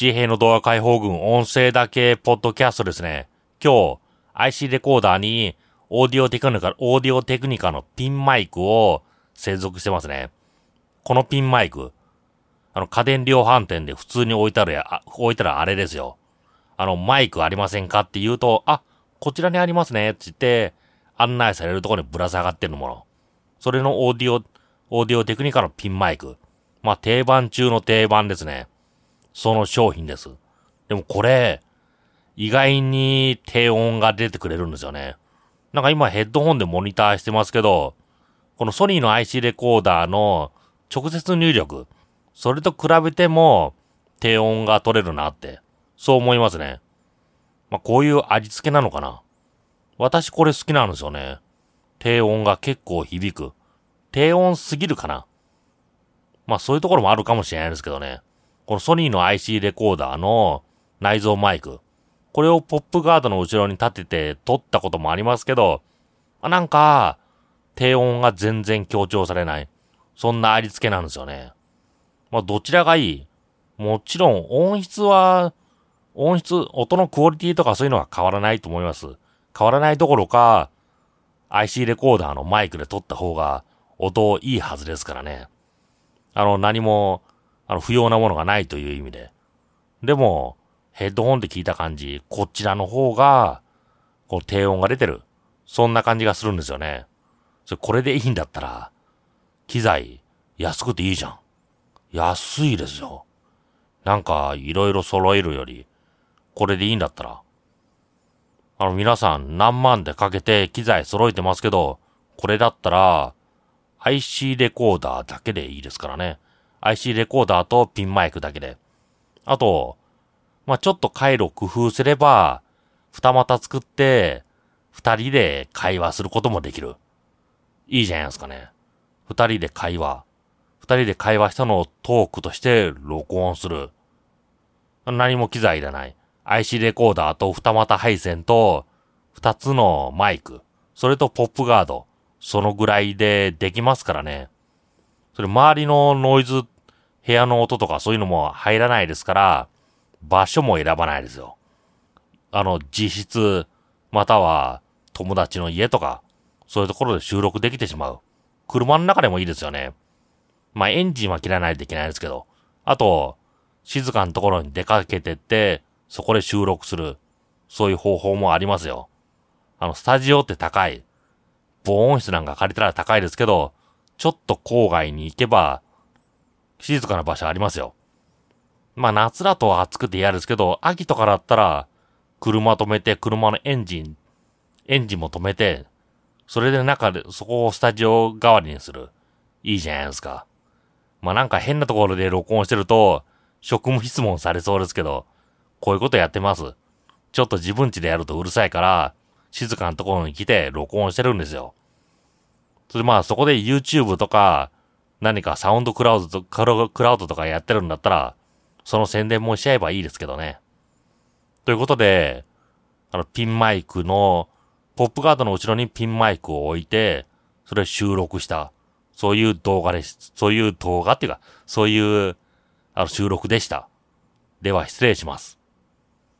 自衛兵の動画解放軍音声だけポッドキャストですね。今日、IC レコーダーにオーディオテクニカ、オーディオテクニカのピンマイクを接続してますね。このピンマイク、あの家電量販店で普通に置いたらや、置いたらあれですよ。あのマイクありませんかって言うと、あ、こちらにありますねって言って案内されるところにぶら下がってるもの。それのオーディオ、オーディオテクニカのピンマイク。まあ定番中の定番ですね。その商品です。でもこれ、意外に低音が出てくれるんですよね。なんか今ヘッドホンでモニターしてますけど、このソニーの IC レコーダーの直接入力、それと比べても低音が取れるなって、そう思いますね。まあこういう味付けなのかな。私これ好きなんですよね。低音が結構響く。低音すぎるかな。まあそういうところもあるかもしれないですけどね。このソニーの IC レコーダーの内蔵マイク。これをポップガードの後ろに立てて撮ったこともありますけど、あなんか、低音が全然強調されない。そんなありつけなんですよね。まあどちらがいい？もちろん音質は、音質、音のクオリティとかそういうのは変わらないと思います。変わらないどころか、IC レコーダーのマイクで撮った方が音いいはずですからね。あの、何も、あの、不要なものがないという意味で。でも、ヘッドホンで聞いた感じ、こちらの方が、こう、低音が出てる。そんな感じがするんですよね。それ、これでいいんだったら、機材、安くていいじゃん。安いですよ。なんか、いろいろ揃えるより、これでいいんだったら。あの、皆さん何万でかけて機材揃えてますけど、これだったら、IC レコーダーだけでいいですからね。IC レコーダーとピンマイクだけで。あと、まあ、ちょっと回路工夫すれば、二股作って、二人で会話することもできる。いいじゃないですかね。二人で会話。二人で会話したのをトークとして録音する。何も機材いらない。IC レコーダーと二股配線と、二つのマイク。それとポップガード。そのぐらいでできますからね。それ周りのノイズ、部屋の音とかそういうのも入らないですから、場所も選ばないですよ。あの、自室、または友達の家とか、そういうところで収録できてしまう。車の中でもいいですよね。まあ、エンジンは切らないといけないですけど、あと、静かなところに出かけてって、そこで収録する。そういう方法もありますよ。あの、スタジオって高い。防音室なんか借りたら高いですけど、ちょっと郊外に行けば、静かな場所ありますよ。まあ夏だと暑くて嫌ですけど、秋とかだったら、車止めて、車のエンジン、エンジンも止めて、それで中で、そこをスタジオ代わりにする。いいじゃないですか。まあなんか変なところで録音してると、職務質問されそうですけど、こういうことやってます。ちょっと自分家でやるとうるさいから、静かなところに来て録音してるんですよ。それまあそこで YouTube とか、何かサウンドクラウドと、クラウドとかやってるんだったら、その宣伝もしちゃえばいいですけどね。ということで、あの、ピンマイクの、ポップガードの後ろにピンマイクを置いて、それ収録した。そういう動画です。そういう動画っていうか、そういう、あの、収録でした。では、失礼します。